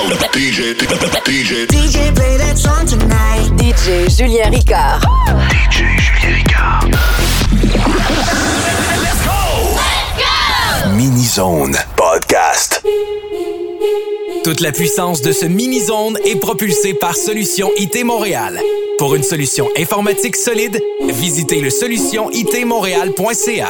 DJ, DJ, DJ, play that song tonight. DJ Julien Ricard. DJ Julien Ricard. Let's go! Let's go! Mini Zone Podcast. Toute la puissance de ce Mini Zone est propulsée par Solution IT Montréal. Pour une solution informatique solide, visitez le solutionitmontréal.ca.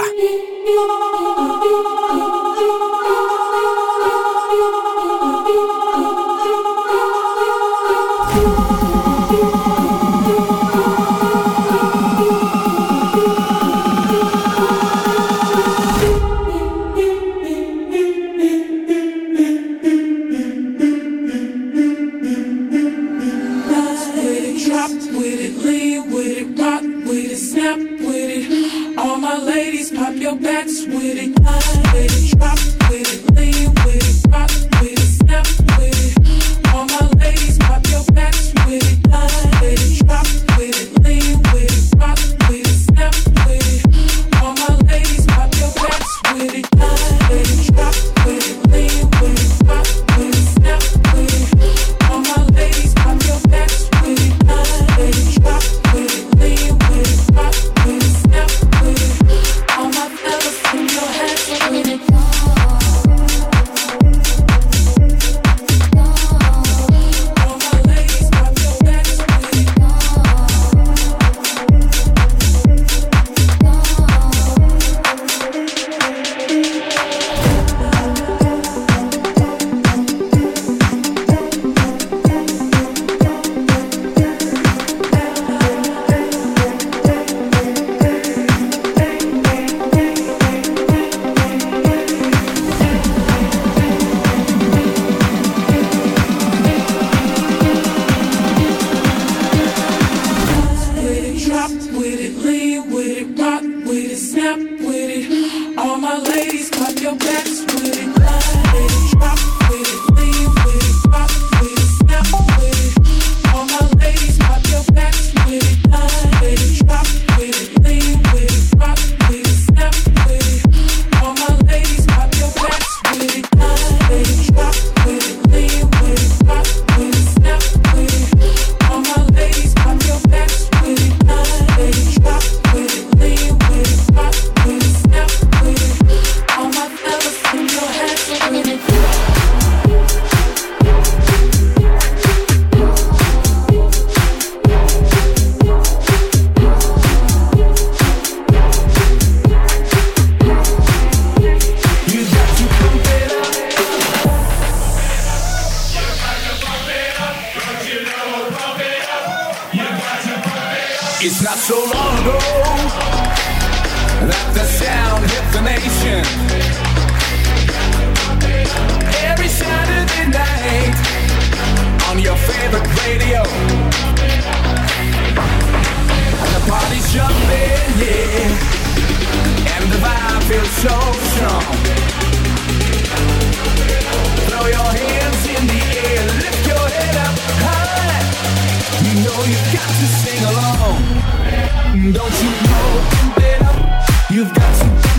It's not so long ago that the sound hit the nation. Every Saturday night on your favorite radio. And the party's jumping, yeah. And the vibe feels so strong. Throw your hands in the air, lift your head up high. You know you've got to sing along. Don't you know? You've got to.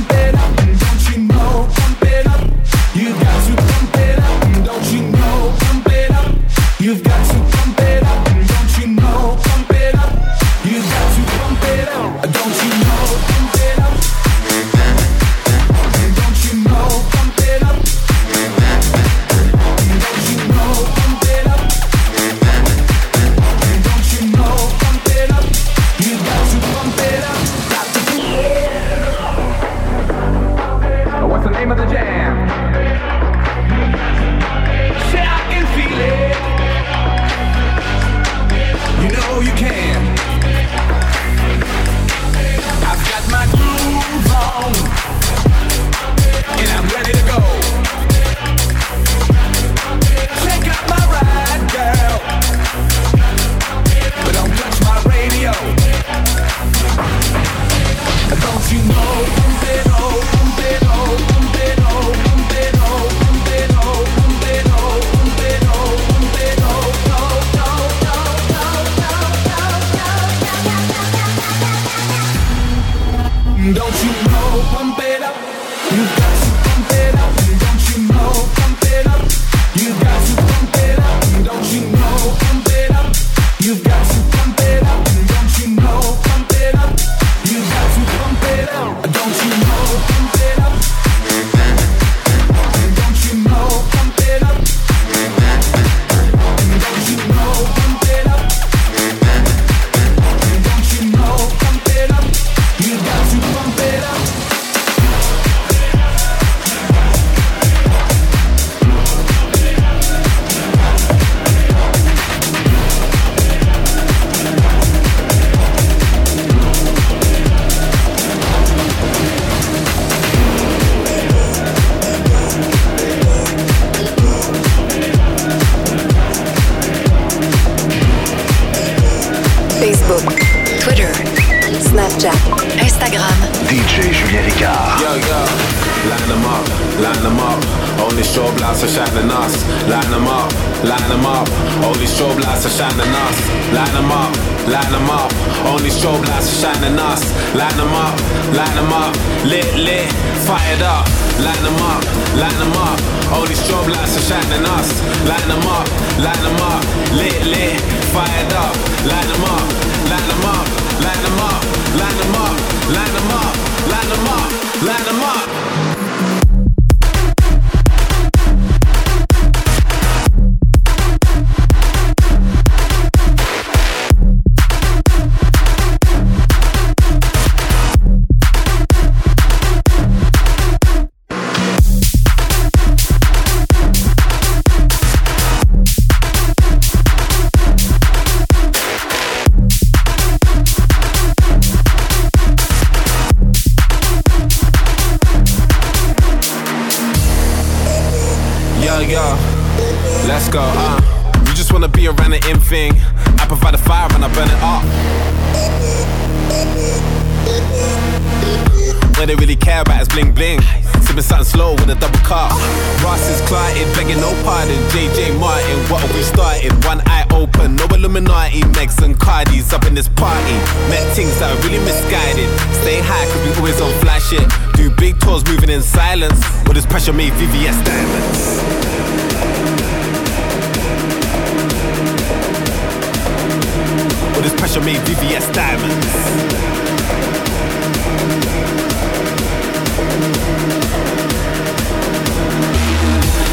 Line them up. Only strobe lights are shining us. Line them up, line them up. Lit, lit, fired up. Line them up, line them up. Only strobe lights are shining us. Line them up, line them up. Lit, lit, fired up. Line them up, line them up, line them up, line them up, line them up, line them up, line them up. What they really care about is bling bling. Sipping something slow with a double cup. Ross is clotted, begging no pardon. JJ Martin, what have we started? One eye open, no Illuminati. Megs and Cardis up in this party. Met things that are really misguided. Stay high, cause we always on flash shit. Do big tours moving in silence. With this pressure made VVS diamonds. This pressure made VVS diamonds.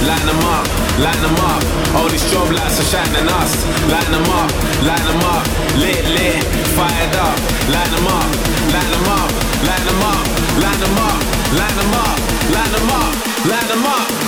Line them up, line them up. All these strobe lights are shining us. Line them up, line them up. Lit, lit, fired up. Line them up, line them up, line them up, line them up, line them up, line them up, line them up.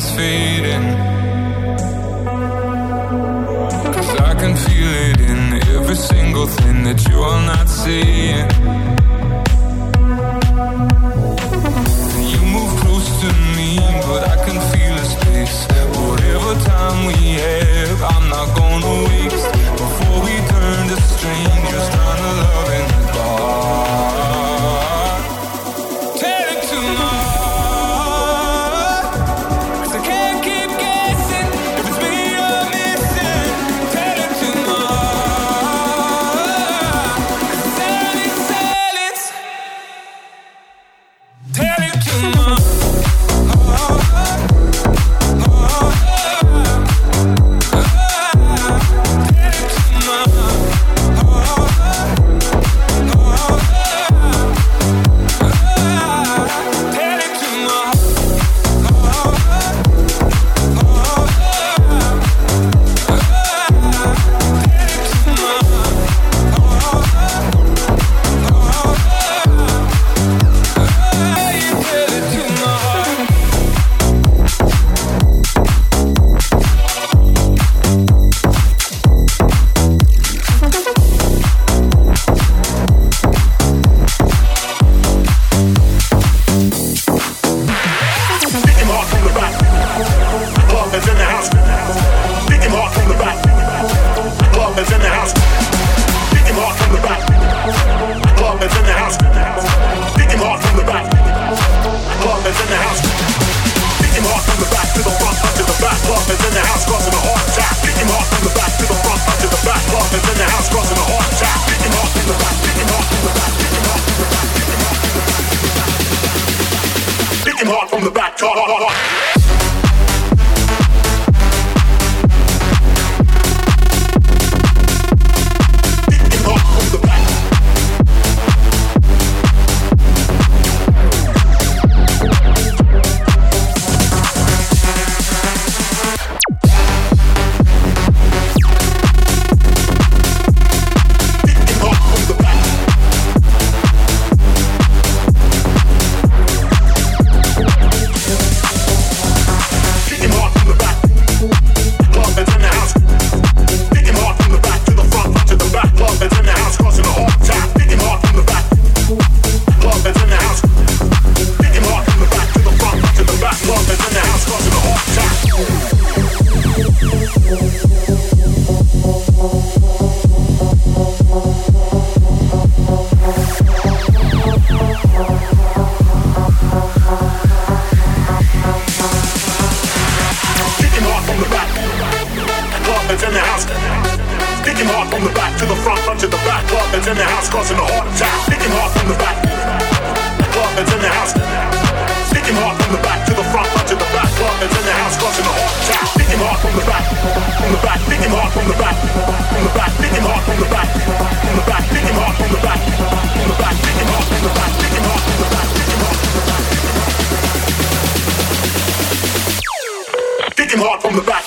sun's fading. Cause I can feel it in every single thing that you are not seeing. Kicking hard from the back to the front, front to the back. Club that's in the house causing a heart attack. Kicking hard from the back. Club that's in the house. Kicking hard from the back to the front, front to the back. Club that's in the house causing a heart attack. Kicking hard from the back. From the back. Kicking hard from the back. From the back. Kicking hard from the back. From the back. Kicking hard from the back. From the back. Kicking hard from the back. Kicking hard from the back. Kicking hard from the back.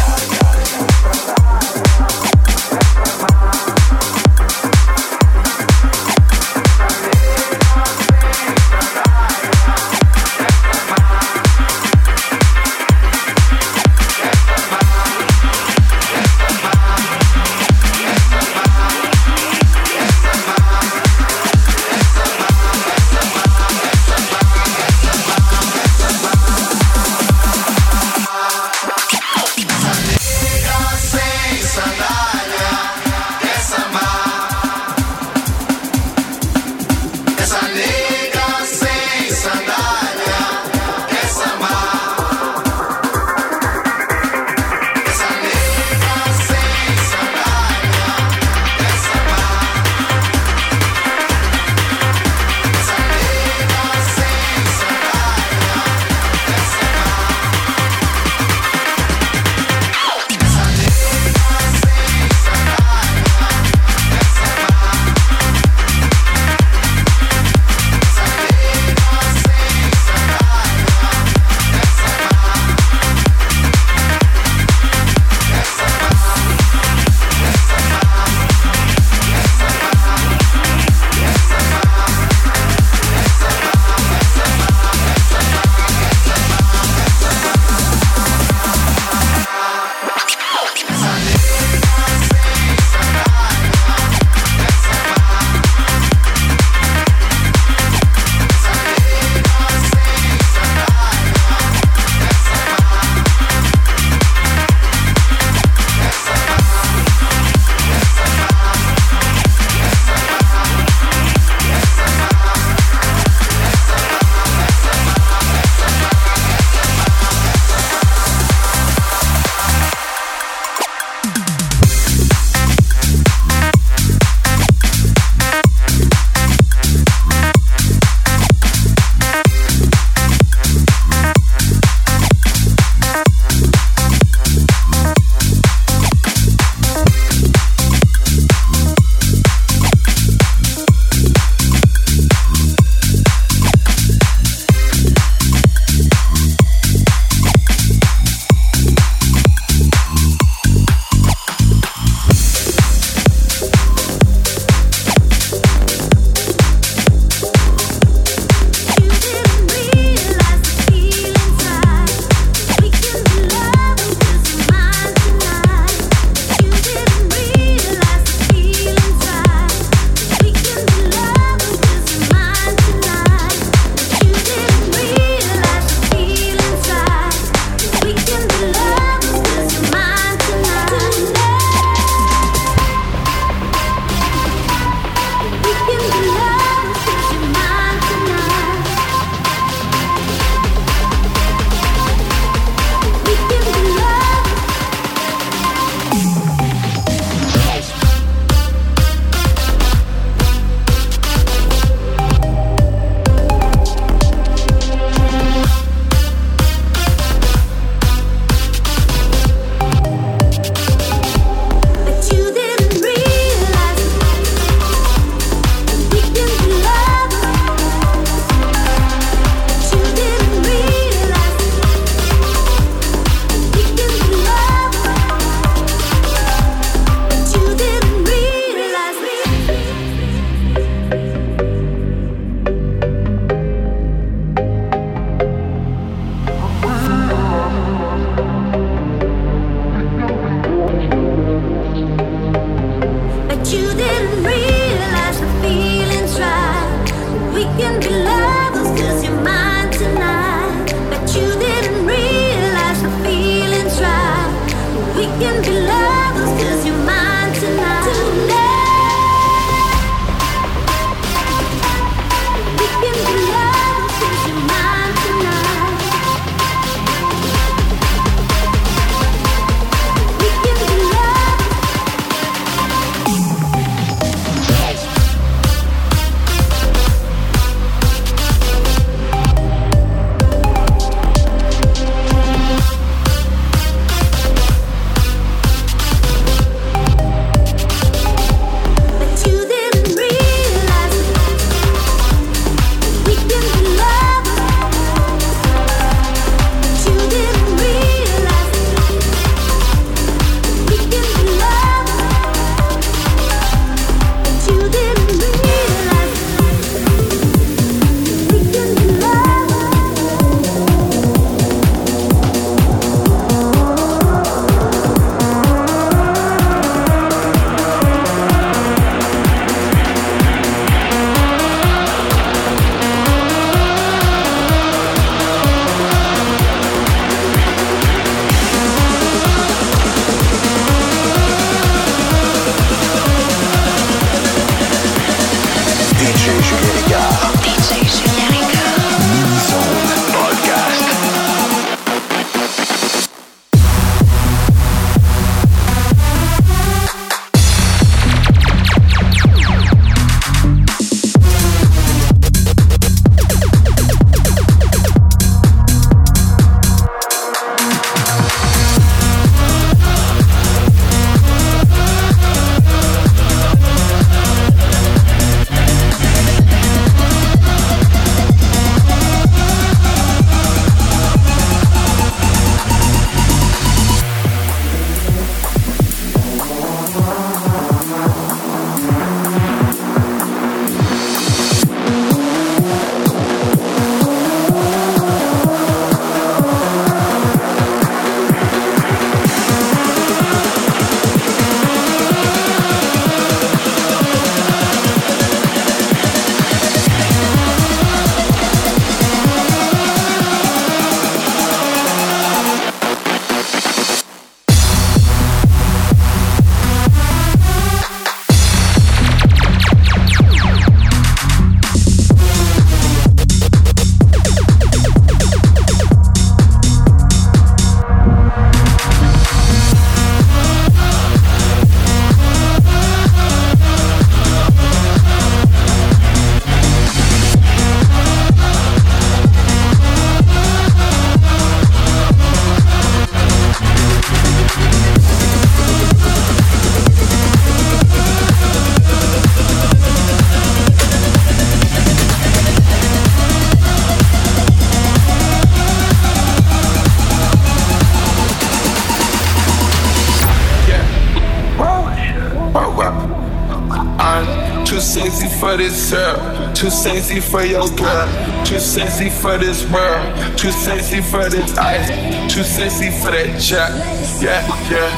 Sexy for your girl, too sexy for this world, too sexy for this ice, too sexy for that jack. Yeah, yeah.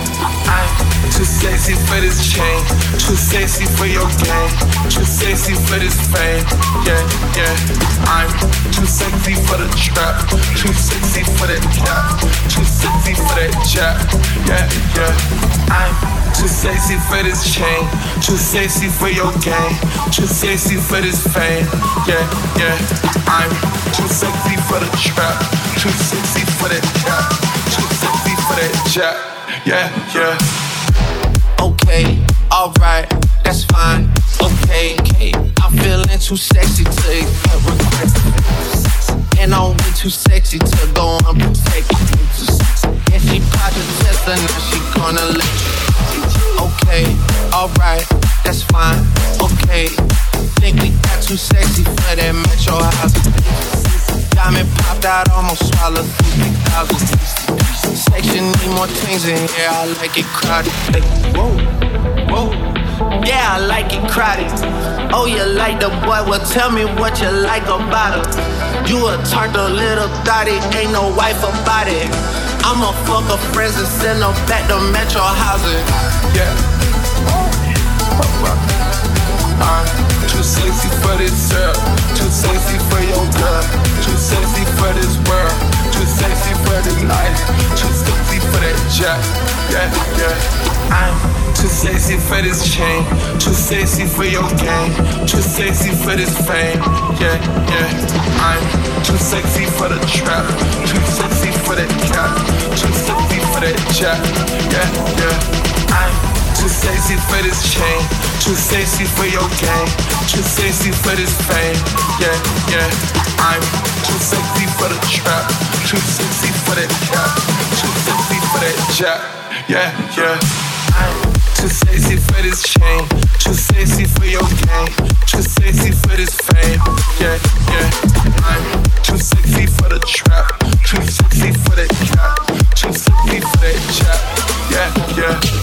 I'm too sexy for this chain, too sexy for your game, too sexy for this fame. Yeah, yeah. I'm too sexy for the trap, too sexy for that cap, too sexy for that jack. Yeah, yeah. I'm too sexy for this chain, too sexy for your game, too sexy for this fame. Yeah, yeah. I'm too sexy for the trap, too sexy for that cap, too sexy for that jack. Yeah, yeah okay, alright, that's fine, okay. I'm feeling too sexy to request. And I'm too sexy to go unprotected. And she popped test and now she gonna let you. Okay, alright, that's fine, okay. Think we got too sexy for that metro house. Diamond popped out, almost swallowed 50,000 section need more things in here. I like it crowded. Whoa, whoa. Yeah, I like it crowded. Oh, you like the boy? Well, tell me what you like about her. You a tart, a little thotty, ain't no wife about it. I'ma fuck her friends and send them back to Metro housing. Yeah. I'm too sexy for this girl, too sexy for your girl, too sexy for this world. Too sexy for the night, too sexy for that jack. Yeah, yeah. I'm too sexy for this chain, too sexy for your game, too sexy for this fame. Yeah, yeah. I'm too sexy for the trap, too sexy for that cap, too sexy for that jack. Yeah, yeah. I'm too sexy for this chain, too sexy for your game, too sexy for this fame. Yeah, yeah. I'm too sexy for the trap, too sexy for that cap, too sexy for that jack. Yeah, yeah. I'm too sexy for this chain, too sexy for your game, too sexy for this fame. Yeah, yeah. I'm too sexy for the trap, too sexy for that cap, too sexy for that jack. Yeah, yeah.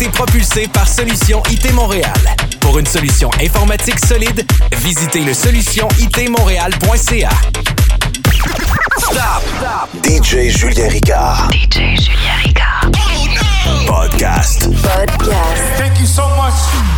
été propulsé par Solution IT Montréal. Pour une solution informatique solide, visitez le solutionitmontréal.ca. Stop. Stop. DJ Julien Ricard. DJ Julien Ricard. Oh. Podcast. Podcast. Thank you so much.